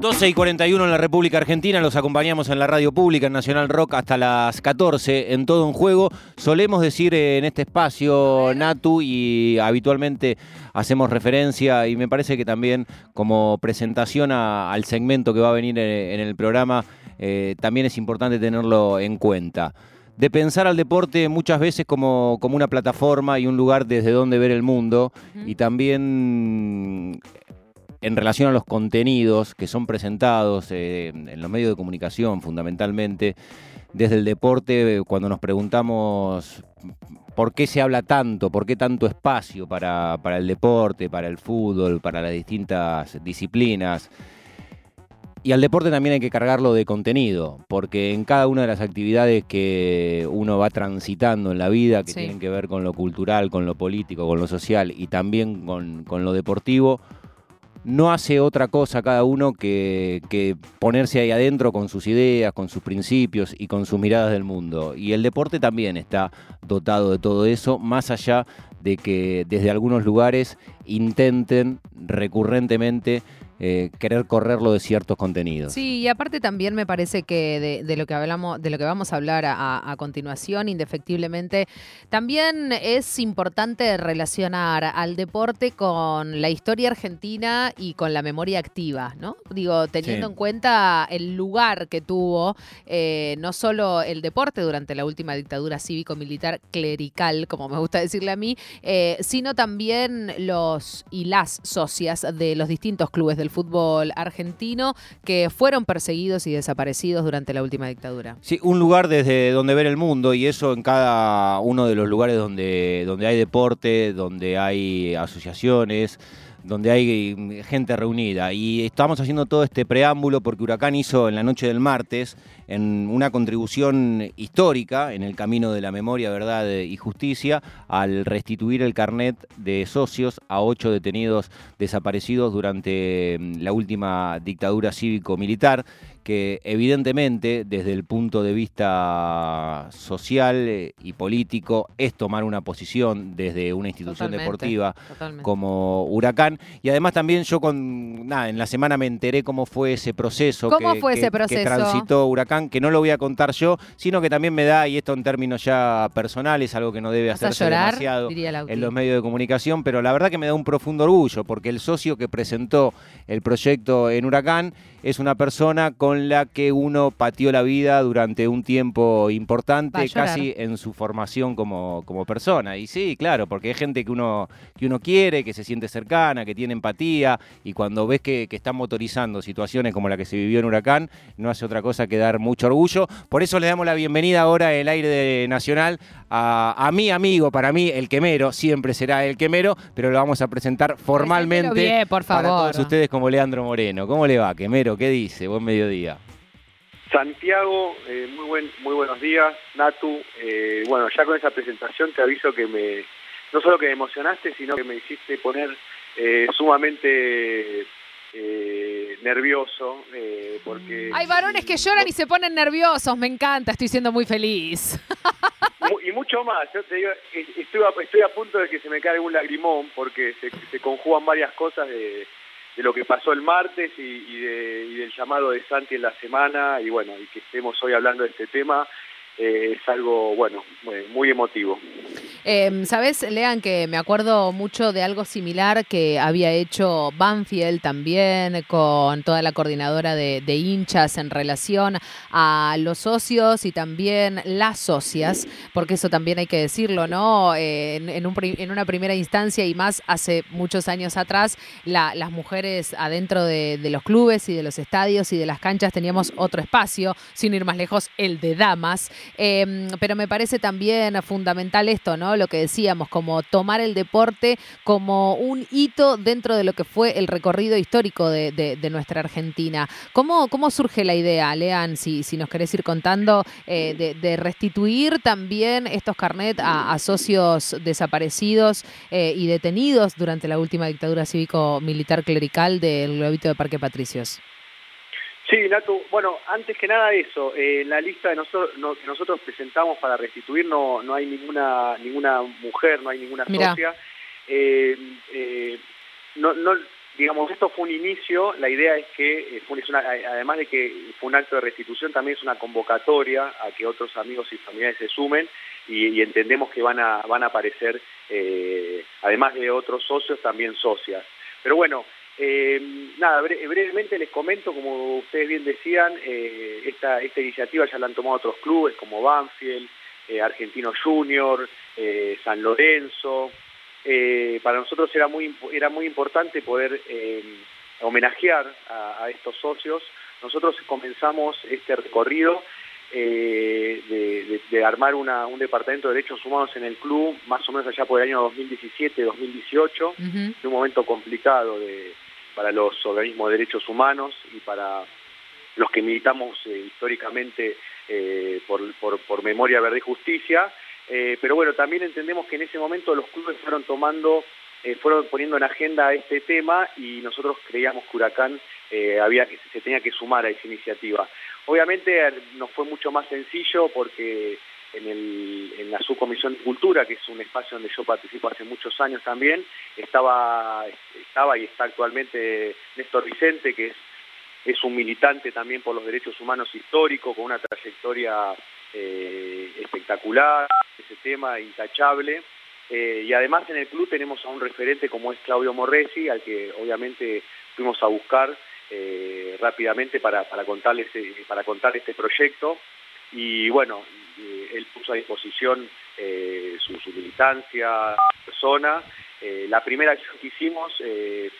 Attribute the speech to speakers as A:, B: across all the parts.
A: 12 y 41 en la República Argentina, los acompañamos en la radio pública, en Nacional Rock, hasta las 14 en todo un juego. Solemos decir en este espacio, Natu, y habitualmente hacemos referencia, y me parece que también como presentación al segmento que va a venir en, el programa, eh, también es importante tenerlo en cuenta de pensar al deporte muchas veces como, como, una plataforma y un lugar desde donde ver el mundo y también en relación a los contenidos que son presentados eh, en los medios de comunicación fundamentalmente, desde el deporte, cuando nos preguntamos por qué se habla tanto, por qué tanto espacio para, para el deporte, para el fútbol, para las distintas disciplinas. Y al deporte también hay que cargarlo de contenido, porque en cada una de las actividades que uno va transitando en la vida, que tienen que ver con lo cultural, con lo político, con lo social y también con, con lo deportivo, no hace otra cosa cada uno que, ponerse ahí adentro con sus ideas, con sus principios y con sus miradas del mundo. Y el deporte también está dotado de todo eso, más allá de que desde algunos lugares intenten recurrentemente eh, querer correrlo de ciertos contenidos.
B: Sí, y aparte también me parece que de, lo que hablamos, de lo que vamos a hablar a, continuación, indefectiblemente, también es importante relacionar al deporte con la historia argentina y con la memoria activa, ¿no? Digo, teniendo en cuenta el lugar que tuvo eh, no solo el deporte durante la última dictadura cívico-militar clerical, como me gusta decirle a mí, eh, sino también los y las socias de los distintos clubes del fútbol argentino que fueron perseguidos y desaparecidos durante la última dictadura.
A: Sí, un lugar desde donde ver el mundo y eso en cada uno de los lugares donde, donde hay deporte, donde hay asociaciones donde hay gente reunida. Y estamos haciendo todo este preámbulo porque Huracán hizo en la noche del martes en una contribución histórica en el camino de la memoria, verdad y justicia al restituir el carnet de socios a ocho detenidos desaparecidos durante mm, la última dictadura cívico-militar que evidentemente desde el punto de vista social eh, y político es tomar una posición desde una institución deportiva como Huracán. Y además también yo con nada en la semana me enteré cómo fue ese proceso
B: ¿Cómo fue ese proceso?
A: que transitó Huracán que no lo voy a contar yo, sino que también me da, y esto en términos ya personales, algo que no debe hacerse demasiado en los medios de comunicación, pero la verdad que me da un profundo orgullo, porque el socio que presentó el proyecto en Huracán es una persona con la que uno pateó la vida durante un tiempo importante, casi en su formación como, como persona. Y sí, claro, porque hay gente que uno, que uno quiere, que se siente cercana, que tiene empatía, y cuando ves que, que están motorizando situaciones como la que se vivió en Huracán, no hace otra cosa que dar mucho orgullo. Por eso le damos la bienvenida ahora en el aire de Nacional a, mi amigo, para mí el quemero, siempre será el quemero, pero lo vamos a presentar formalmente
B: por favor.
A: para todos ustedes como Leandro Moreno. ¿Cómo le va, quemero? ¿Qué dice? Buen mediodía.
C: Santiago, eh, muy buen, muy buenos días, Natu. Eh, bueno, ya con esa presentación te aviso que me, no solo que me emocionaste, sino que me hiciste poner eh, sumamente eh, nervioso, eh, porque...
B: Hay varones que lloran y se ponen nerviosos, me encanta, estoy siendo muy feliz.
C: y mucho más, yo te digo, estoy a, estoy a punto de que se me caiga un lagrimón, porque se, conjugan varias cosas de, lo que pasó el martes y, y del llamado de Santi en la semana, y bueno, y que estemos hoy hablando de este tema, eh, es algo, bueno, muy, emotivo.
B: Eh, Sabes, Lean, que me acuerdo mucho de algo similar que había hecho Banfield también con toda la coordinadora de, hinchas en relación a los socios y también las socias, porque eso también hay que decirlo, ¿no? Eh, en, una primera instancia y más hace muchos años atrás, las mujeres adentro de, de los clubes y de los estadios y de las canchas teníamos otro espacio, sin ir más lejos, el de damas. Em, pero me parece también fundamental esto, ¿no? Lo que decíamos, como tomar el deporte como un hito dentro de lo que fue el recorrido histórico de, nuestra Argentina. ¿Cómo, ¿Cómo surge la idea, Lean, si, si nos querés ir contando, eh, de, restituir también estos carnet a, socios desaparecidos eh, y detenidos durante la última dictadura cívico-militar clerical del Globito de Parque Patricios?
C: Sí, Nato, bueno, antes que nada eso, eh, en la lista de nosotros, que nosotros presentamos para restituir no, no hay ninguna ninguna mujer, no hay ninguna socia. Eh, eh, no, no, digamos, esto fue un inicio, la idea es que, eh, fue además de que fue un acto de restitución, también es una convocatoria a que otros amigos y familiares se sumen y, entendemos que van a, van a aparecer, eh, además de otros socios, también socias. Pero bueno, eh, nada, brevemente les comento, como ustedes bien decían, esta, esta iniciativa ya la han tomado otros clubes como Banfield, Argentino Junior, San Lorenzo, eh, para nosotros era muy, era muy importante poder eh, homenajear a, estos socios. Nosotros comenzamos este recorrido eh, de, armar un departamento de derechos humanos en el club, más o menos allá por el año 2017-2018, en un momento complicado para los organismos de derechos humanos y para los que militamos históricamente por, por Memoria Verde y Justicia. Eh, pero bueno, también entendemos que en ese momento los clubes fueron tomando, eh, fueron poniendo en agenda este tema y nosotros creíamos que Huracán eh, había que se tenía que sumar a esa iniciativa. Obviamente nos fue mucho más sencillo porque en, el, en la subcomisión de cultura, que es un espacio donde yo participo hace muchos años también, estaba, estaba y está actualmente Néstor Vicente, que es, es un militante también por los derechos humanos históricos, con una trayectoria eh, espectacular, ese tema intachable. Eh, y además en el club tenemos a un referente como es Claudio Morresi, al que obviamente fuimos a buscar eh, rápidamente para, para, contarles, para contar este proyecto. Y bueno, él puso a disposición su, su, militancia, persona. la primera acción que hicimos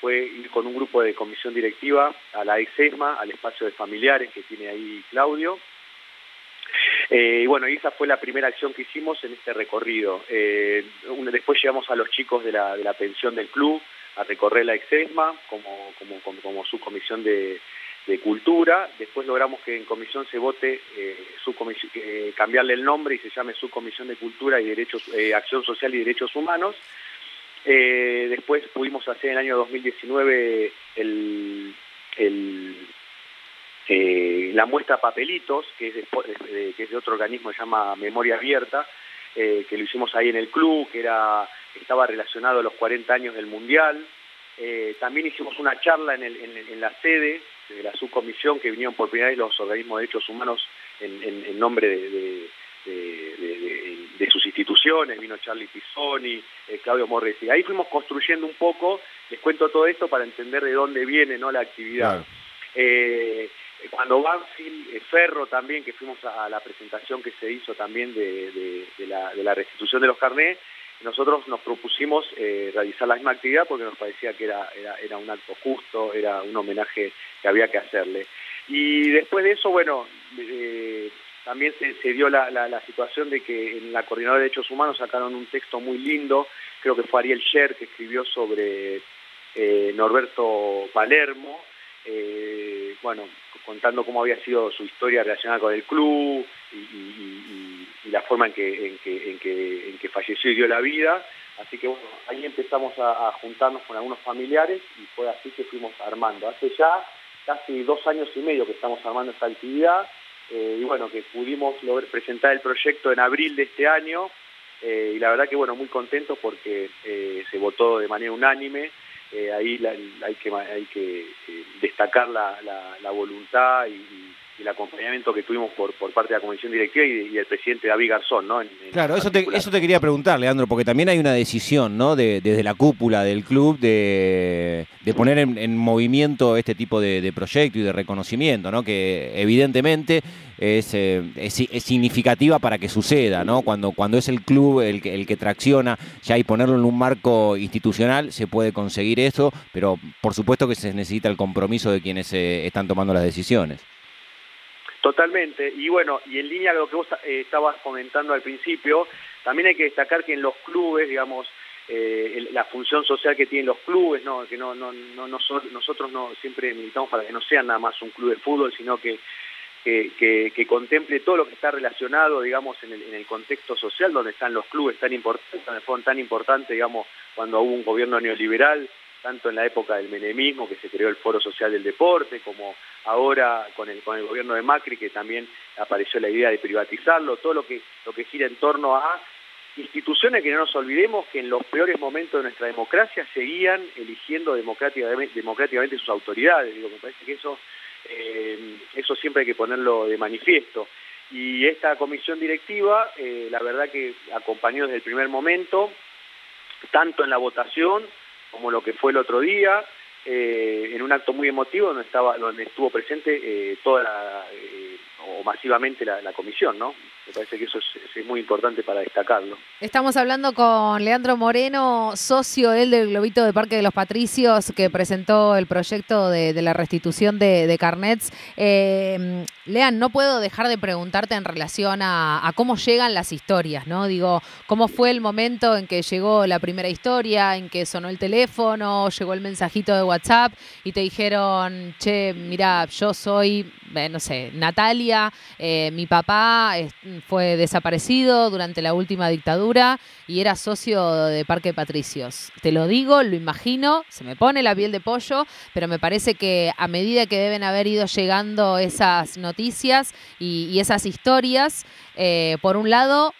C: fue ir con un grupo de comisión directiva a la EXESMA, al espacio de familiares que tiene ahí Claudio, eh, y bueno, esa fue la primera acción que hicimos en este recorrido. Eh, después llevamos a los chicos de la, de la pensión del club a recorrer la Exesma como, como, como, subcomisión de, cultura. Después logramos que en comisión se vote eh, cambiarle el nombre y se llame subcomisión de cultura y derechos, acción social y derechos humanos. después pudimos hacer en el año 2019 el, el eh, la muestra Papelitos, que es de, que es de otro organismo que se llama Memoria Abierta, eh, que lo hicimos ahí en el club, que era estaba relacionado a los 40 años del Mundial. Eh, también hicimos una charla en, en, la sede de la subcomisión que vinieron por primera vez los organismos de derechos humanos en, nombre de, sus instituciones, vino Charlie Pisoni, Claudio Morresi. Ahí fuimos construyendo un poco, les cuento todo esto para entender de dónde viene ¿no? la actividad cuando Banfield, eh, Ferro también, que fuimos a, la presentación que se hizo también de, la, restitución de los carnés, nosotros nos propusimos eh, realizar la misma actividad porque nos parecía que era, era, un acto justo, era un homenaje que había que hacerle. Y después de eso, bueno, eh, también se, dio la, situación de que en la Coordinadora de Derechos Humanos sacaron un texto muy lindo, creo que fue Ariel Sher que escribió sobre Norberto Palermo, bueno, contando cómo había sido su historia relacionada con el club y, la forma en que, en que, en, que, falleció y dio la vida. Así que bueno, ahí empezamos a, juntarnos con algunos familiares y fue así que fuimos armando. Hace ya casi dos años y medio que estamos armando esta actividad eh, y bueno, que pudimos lograr presentar el proyecto en abril de este año eh, y la verdad que bueno, muy contentos porque eh, se votó de manera unánime eh, ahí hay que, hay que destacar la, la, voluntad y, el acompañamiento que tuvimos por, por parte de la comisión directiva y, del presidente David Garzón. ¿no?
A: claro, eso te, eso te quería preguntar, Leandro, porque también hay una decisión ¿no? de, desde la cúpula del club de, de poner en, movimiento este tipo de, de proyecto y de reconocimiento, ¿no? que evidentemente es, eh, es, significativa para que suceda, ¿no? Cuando, cuando es el club el que, el que tracciona ya y ponerlo en un marco institucional se puede conseguir eso, pero por supuesto que se necesita el compromiso de quienes eh, están tomando las decisiones.
C: Totalmente, y bueno, y en línea con lo que vos eh, estabas comentando al principio, también hay que destacar que en los clubes, digamos, la función social que tienen los clubes, ¿no? que no, no, no, nosotros no siempre militamos para que no sean nada más un club de fútbol, sino que que, contemple todo lo que está relacionado, digamos, en el, en el, contexto social donde están los clubes tan importantes, donde fueron tan importantes, digamos, cuando hubo un gobierno neoliberal, tanto en la época del menemismo, que se creó el Foro Social del Deporte, como ahora con el, con el gobierno de Macri, que también apareció la idea de privatizarlo, todo lo que, lo que gira en torno a instituciones que no nos olvidemos que en los peores momentos de nuestra democracia seguían eligiendo democráticamente, democráticamente sus autoridades. Digo, me parece que eso, eh, eso siempre hay que ponerlo de manifiesto. Y esta comisión directiva, eh, la verdad que acompañó desde el primer momento, tanto en la votación como lo que fue el otro día, eh, en un acto muy emotivo donde estaba donde estuvo presente eh, toda la, eh, o masivamente la, la, comisión, ¿no? Me parece que eso es, muy importante para destacarlo.
B: Estamos hablando con Leandro Moreno, socio él del Globito de Parque de los Patricios, que presentó el proyecto de, la restitución de, carnets. Eh, Lean, no puedo dejar de preguntarte en relación a, a, cómo llegan las historias, ¿no? Digo, ¿cómo fue el momento en que llegó la primera historia, en que sonó el teléfono, llegó el mensajito de WhatsApp y te dijeron, che, mira, yo soy, eh, no sé, Natalia, eh, mi papá fue desaparecido durante la última dictadura y era socio de Parque Patricios. Te lo digo, lo imagino, se me pone la piel de pollo, pero me parece que a medida que deben haber ido llegando esas noticias y, esas historias, eh, por un lado,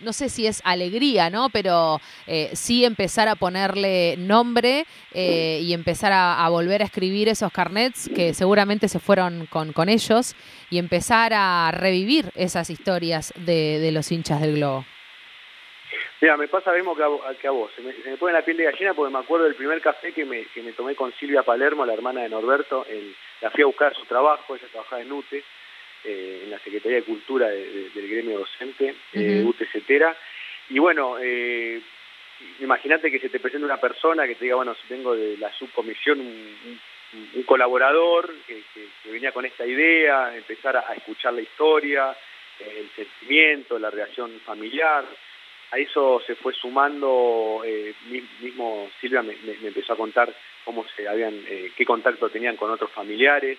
B: no sé si es alegría, ¿no? Pero eh, sí empezar a ponerle nombre eh, y empezar a, volver a escribir esos carnets que seguramente se fueron con, con ellos y empezar a revivir esas historias de, de, los hinchas del globo.
C: Mira, me pasa lo mismo que a, que a vos. Se me, pone la piel de gallina porque me acuerdo del primer café que me, que me tomé con Silvia Palermo, la hermana de Norberto. La fui a buscar su trabajo, ella trabajaba en UTE eh, en la Secretaría de Cultura de, de, del gremio docente, uh -huh. eh. Y bueno, eh, imagínate que se te presenta una persona que te diga, bueno, vengo de la subcomisión, un, un, un colaborador que, que, que, venía con esta idea, empezar a, a escuchar la historia, eh, el sentimiento, la reacción familiar. A eso se fue sumando, eh, mismo Silvia me, me, me, empezó a contar cómo se habían, eh, qué contacto tenían con otros familiares,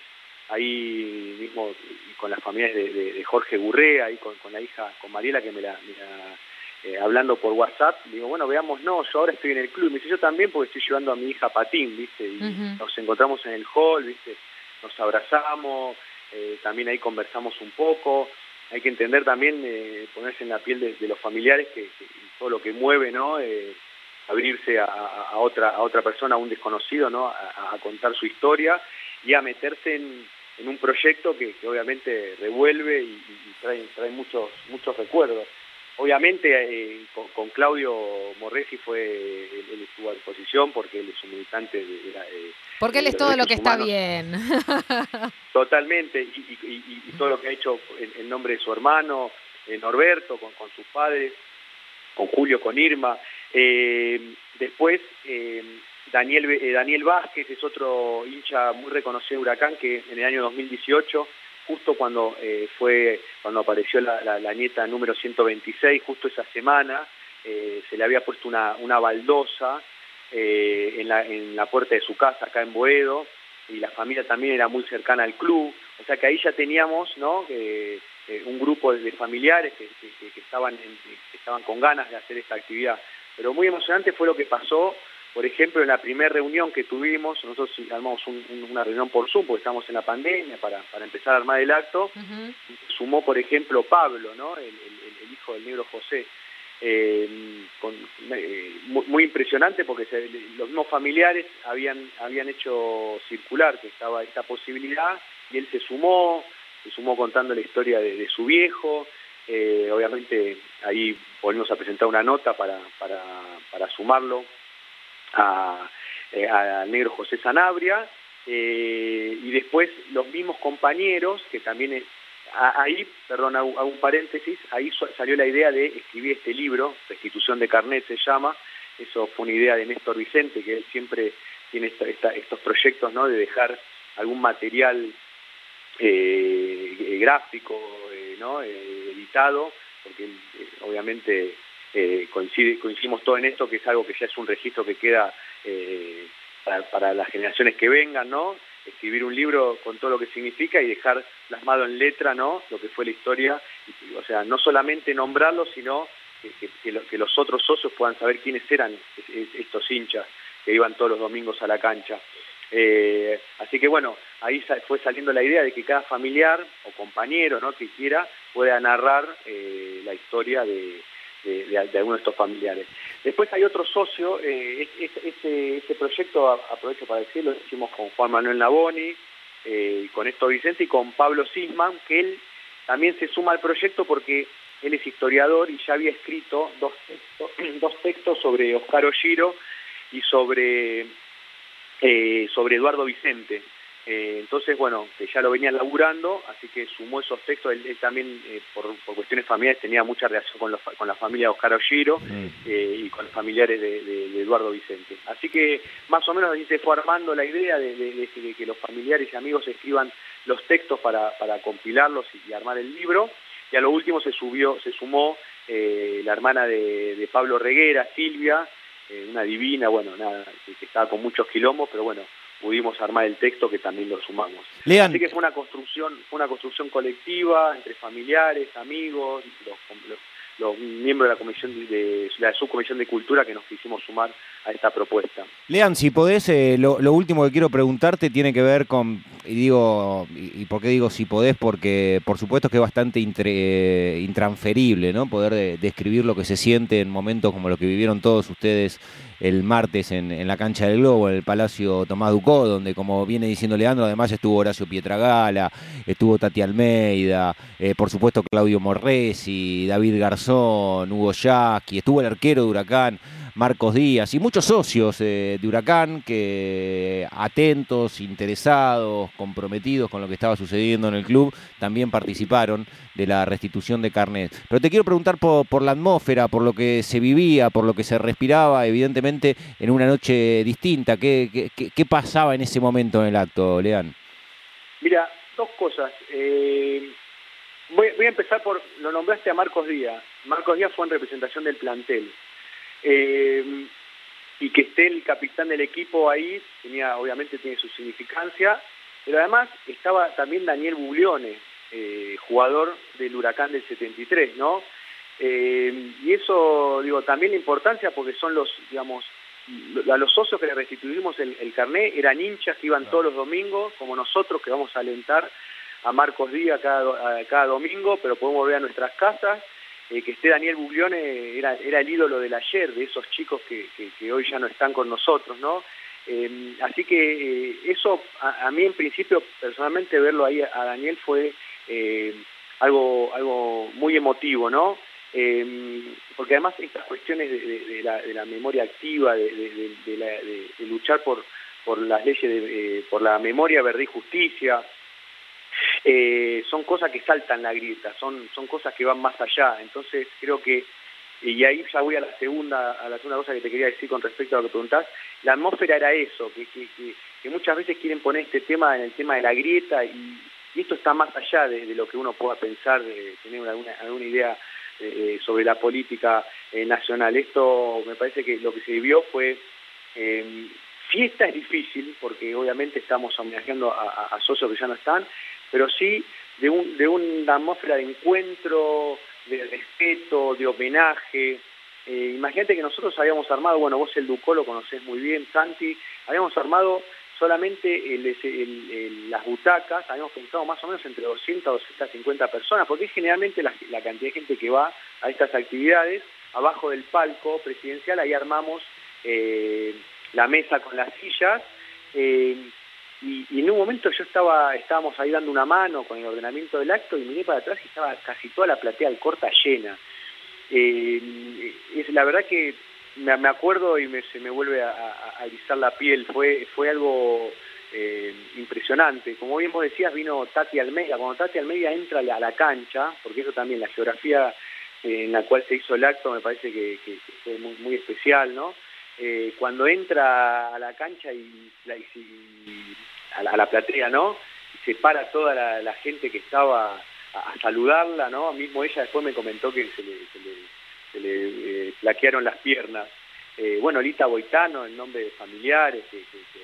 C: ahí mismo con las familias de, de, de Jorge Gurrea, ahí con, con, la hija, con Mariela que me la, me la eh, hablando por WhatsApp, digo, bueno, veamos, no, yo ahora estoy en el club, me dice, yo también porque estoy llevando a mi hija patín, ¿viste? Y uh -huh. nos encontramos en el hall, ¿viste? Nos abrazamos, eh, también ahí conversamos un poco, hay que entender también, eh, ponerse en la piel de, de los familiares, que, que, todo lo que mueve, ¿no? Eh, abrirse a, a, otra a otra persona, a un desconocido, ¿no? A, a contar su historia y a meterse en, en un proyecto que, que obviamente revuelve y, y, trae, trae muchos muchos recuerdos. Obviamente eh, con, con, Claudio Morresi fue, él, él, estuvo a disposición porque él es un militante de, de,
B: de Porque él es todo lo que humanos. está bien.
C: Totalmente, y, y, y, todo lo que ha hecho en, en nombre de su hermano, eh, Norberto, con, con, sus padres, con Julio, con Irma. Eh, después, eh, Daniel, eh, Daniel Vázquez es otro hincha muy reconocido de Huracán que en el año 2018 justo cuando eh, fue cuando apareció la, la, la, nieta número 126, justo esa semana, eh, se le había puesto una, una baldosa eh, en, la, en la puerta de su casa acá en Boedo, y la familia también era muy cercana al club, o sea que ahí ya teníamos ¿no? un grupo de familiares que, que estaban en, que estaban con ganas de hacer esta actividad. Pero muy emocionante fue lo que pasó por ejemplo, en la primera reunión que tuvimos, nosotros armamos un, un, una reunión por Zoom, porque estamos en la pandemia, para, para empezar a armar el acto, uh -huh. sumó, por ejemplo, Pablo, ¿no? el, el, el hijo del negro José. Eh, con, eh, muy, muy, impresionante porque se, los mismos familiares habían, habían hecho circular que estaba esta posibilidad y él se sumó, se sumó contando la historia de, de su viejo, eh, obviamente ahí volvimos a presentar una nota para, para, para sumarlo a, eh, al negro José Sanabria, eh, y después los mismos compañeros, que también es, a, ahí, perdón, hago, un paréntesis, ahí salió la idea de escribir este libro, Restitución de Carnet se llama, eso fue una idea de Néstor Vicente, que él siempre tiene esta, esta, estos proyectos, ¿no?, de dejar algún material eh, gráfico, eh, ¿no?, eh, editado, porque obviamente eh, coincide, coincidimos todo en esto, que es algo que ya es un registro que queda eh, para, las generaciones que vengan, ¿no? Escribir un libro con todo lo que significa y dejar plasmado en letra, ¿no? Lo que fue la historia, o sea, no solamente nombrarlo, sino que, que, que, lo, que los otros socios puedan saber quiénes eran estos hinchas que iban todos los domingos a la cancha. Eh, así que bueno, ahí fue saliendo la idea de que cada familiar o compañero ¿no? que quiera pueda narrar eh, la historia de, de, algunos de estos familiares. Después hay otro socio, eh, este, este, proyecto, aprovecho para decirlo, lo hicimos con Juan Manuel Naboni, eh, con Esto Vicente y con Pablo Sisman, que él también se suma al proyecto porque él es historiador y ya había escrito dos textos, dos textos sobre Oscar Olliro y sobre, eh, sobre Eduardo Vicente. Eh, entonces, bueno, que ya lo venía laburando, así que sumó esos textos. Él, también, eh, por, cuestiones familiares, tenía mucha relación con, con la familia de Oscar Olliro mm. eh, y con los familiares de, Eduardo Vicente. Así que, más o menos, así se fue armando la idea de, que los familiares y amigos escriban los textos para, compilarlos y, armar el libro. Y a lo último se subió, se sumó la hermana de, Pablo Reguera, Silvia, una divina, bueno, nada, que estaba con muchos quilombos, pero bueno, pudimos armar el texto que también lo sumamos. Así que fue una construcción, fue una construcción colectiva entre familiares, amigos, los, los miembros de la comisión de, la subcomisión de cultura que nos quisimos sumar a esta propuesta.
A: Lean, si podés, eh, lo, último que quiero preguntarte tiene que ver con, y digo, y, por qué digo si podés, porque por supuesto que es bastante intransferible, ¿no? Poder describir lo que se siente en momentos como los que vivieron todos ustedes el martes en, la cancha del Globo, en el Palacio Tomás Ducó, donde como viene diciendo Leandro, además estuvo Horacio Pietragala, estuvo Tati Almeida, eh, por supuesto Claudio Morresi, David Garzón, Hugo Yaqui, estuvo el arquero de Huracán. Marcos Díaz y muchos socios eh, de Huracán que atentos, interesados, comprometidos con lo que estaba sucediendo en el club, también participaron de la restitución de carnet. Pero te quiero preguntar por, la atmósfera, por lo que se vivía, por lo que se respiraba, evidentemente en una noche distinta. ¿Qué, qué, pasaba en ese momento en el acto, Leán?
C: Mira, dos cosas. Eh, voy, voy, a empezar por, lo nombraste a Marcos Díaz. Marcos Díaz fue en representación del plantel. Eh, y que esté el capitán del equipo ahí, tenía, obviamente tiene su significancia, pero además estaba también Daniel Buglione, eh, jugador del Huracán del 73, ¿no? Eh, y eso, digo, también la importancia porque son los, digamos, a los socios que le restituimos el, el carné eran hinchas que iban todos los domingos, como nosotros que vamos a alentar a Marcos Díaz cada, cada domingo, pero podemos volver a nuestras casas eh, que esté Daniel Buglione era, era el ídolo del ayer, de esos chicos que, hoy ya no están con nosotros, ¿no? Eh, así que eh, eso, a, mí en principio, personalmente, verlo ahí a Daniel fue algo, algo muy emotivo, ¿no? porque además estas cuestiones de, la, de la, memoria activa, de, luchar por, por las leyes, de, por la memoria, verdad y justicia, eh, son cosas que saltan la grieta, son, son cosas que van más allá. Entonces creo que, y ahí ya voy a la segunda, a la segunda cosa que te quería decir con respecto a lo que preguntás, la atmósfera era eso, que, que, que, muchas veces quieren poner este tema en el tema de la grieta y, esto está más allá de, lo que uno pueda pensar, de tener alguna, alguna idea eh, sobre la política eh, nacional. Esto me parece que lo que se vivió fue fiesta es difícil, porque obviamente estamos homenajeando a, socios que ya no están, pero sí de, un, de una atmósfera de encuentro, de respeto, de homenaje. Eh, imagínate que nosotros habíamos armado, bueno, vos el Ducó lo conocés muy bien, Santi, habíamos armado solamente las butacas, habíamos pensado más o menos entre 200 a 250 personas, porque es generalmente la, cantidad de gente que va a estas actividades, abajo del palco presidencial, ahí armamos eh, la mesa con las sillas, eh, y, en un momento yo estaba, estábamos ahí dando una mano con el ordenamiento del acto y miré para atrás y estaba casi toda la platea al corta llena. Eh, es la verdad que me, acuerdo y me, se me vuelve a, a, la piel, fue, fue algo eh, impresionante. Como bien vos decías, vino Tati Almeida. Cuando Tati Almeida entra a la cancha, porque eso también, la geografía en la cual se hizo el acto me parece que, fue muy, muy especial, ¿no? Eh, cuando entra a la cancha y, a, la, platea, ¿no? Se para toda la, gente que estaba a, saludarla, ¿no? Mismo ella después me comentó que se le, se plaquearon eh, las piernas. Eh, bueno, Lita Boitano, en nombre de familiares, que,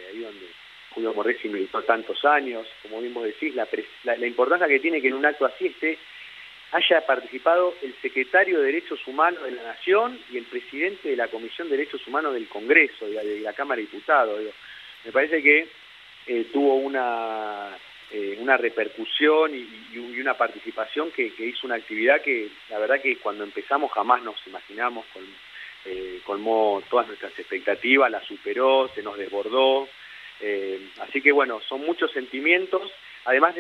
C: ahí donde Julio Morresi militó tantos años, como bien decís, la, la importancia que tiene que en un acto así esté haya participado el secretario de Derechos Humanos de la Nación y el presidente de la Comisión de Derechos Humanos del Congreso, de la, Cámara de Diputados. Me parece que eh, tuvo una eh, una repercusión y, una participación que, hizo una actividad que la verdad que cuando empezamos jamás nos imaginamos, con, eh, colmó todas nuestras expectativas, la superó, se nos desbordó. Eh, así que bueno, son muchos sentimientos. Además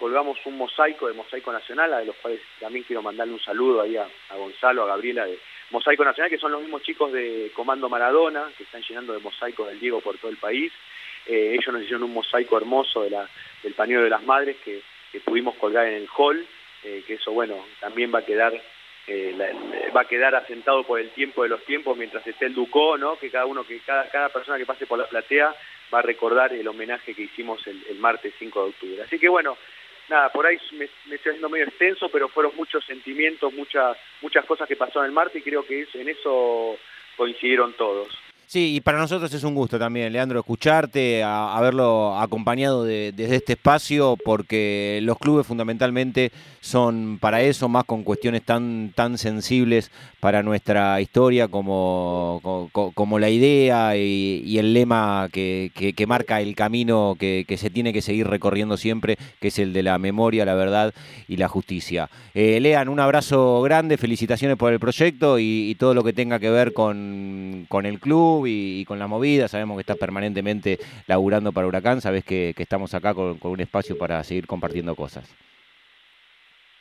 C: colgamos un mosaico de Mosaico Nacional, a los cuales también quiero mandarle un saludo ahí a, Gonzalo, a Gabriela de Mosaico Nacional, que son los mismos chicos de Comando Maradona, que están llenando de mosaicos del Diego por todo el país. Ellos nos hicieron un mosaico hermoso de la, del pañuelo de las madres que, pudimos colgar en el hall, eh, que eso bueno, también va a quedar eh, va a quedar asentado por el tiempo de los tiempos mientras esté el Ducó, ¿no? que cada uno, que cada, cada persona que pase por la platea va a recordar el homenaje que hicimos el, martes 5 de octubre. Así que bueno, nada, por ahí me, estoy haciendo medio extenso, pero fueron muchos sentimientos, muchas, muchas cosas que pasaron el martes y creo que en eso coincidieron todos.
A: Sí, y para nosotros es un gusto también, Leandro, escucharte, haberlo acompañado desde este espacio, porque los clubes fundamentalmente son para eso, más con cuestiones tan, tan sensibles para nuestra historia como, como, la idea y, el lema que, marca el camino que, se tiene que seguir recorriendo siempre, que es el de la memoria, la verdad y la justicia. Eh, Lean, un abrazo grande, felicitaciones por el proyecto y, todo lo que tenga que ver con, el club y, con la movida. Sabemos que estás permanentemente laburando para Huracán, sabes que, estamos acá con un espacio para seguir compartiendo cosas.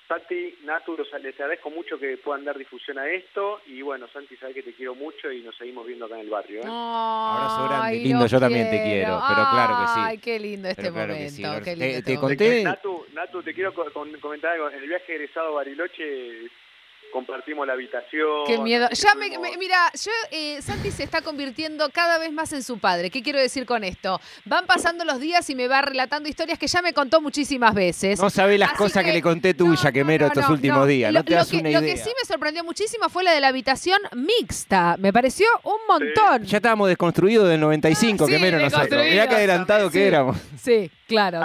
C: Santi, Natu, les agradezco mucho que puedan dar difusión a esto y bueno, Santi, sabes que te quiero mucho y nos seguimos viendo acá en el barrio. ¿eh?
A: Abrazo grande, lindo, yo también te quiero, pero claro que sí.
B: Ay, qué lindo este momento, qué lindo
A: te, conté...
C: Natu, Natu, te quiero comentar algo, en el viaje egresado a Bariloche compartimos la habitación.
B: Qué miedo. Ya me, mira, yo, eh, Santi se está convirtiendo cada vez más en su padre. ¿Qué quiero decir con esto? Van pasando los días y me va relatando historias que ya me contó muchísimas veces.
A: No sabés las cosas que, le conté tuya, que mero estos últimos días. No te das
B: una
A: idea.
B: Lo que sí me sorprendió muchísimo fue la de la habitación mixta. Me pareció un montón.
A: Ya estábamos desconstruidos del 95, que mero nosotros. Mirá qué adelantado que éramos.
B: Sí, claro.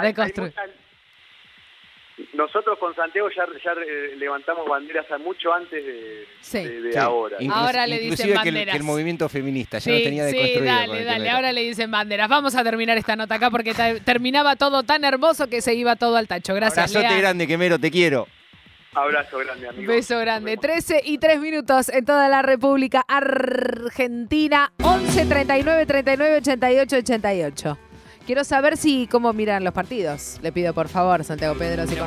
C: Nosotros con Santiago ya, eh, levantamos banderas mucho antes de, ahora.
B: ahora le dicen banderas.
A: Que el, movimiento feminista ya sí, tenía deconstruido.
B: Sí, dale, dale, ahora le dicen banderas. Vamos a terminar esta nota acá porque terminaba todo tan hermoso que se iba todo al tacho. Gracias,
A: Abrazote grande, Quemero, te quiero.
C: Abrazo grande, amigo.
B: Beso grande. 13 y 3 minutos en toda la República Argentina. 11 39 39 88 88. Quiero saber si cómo miran los partidos. Le pido por favor, Santiago Pedro, si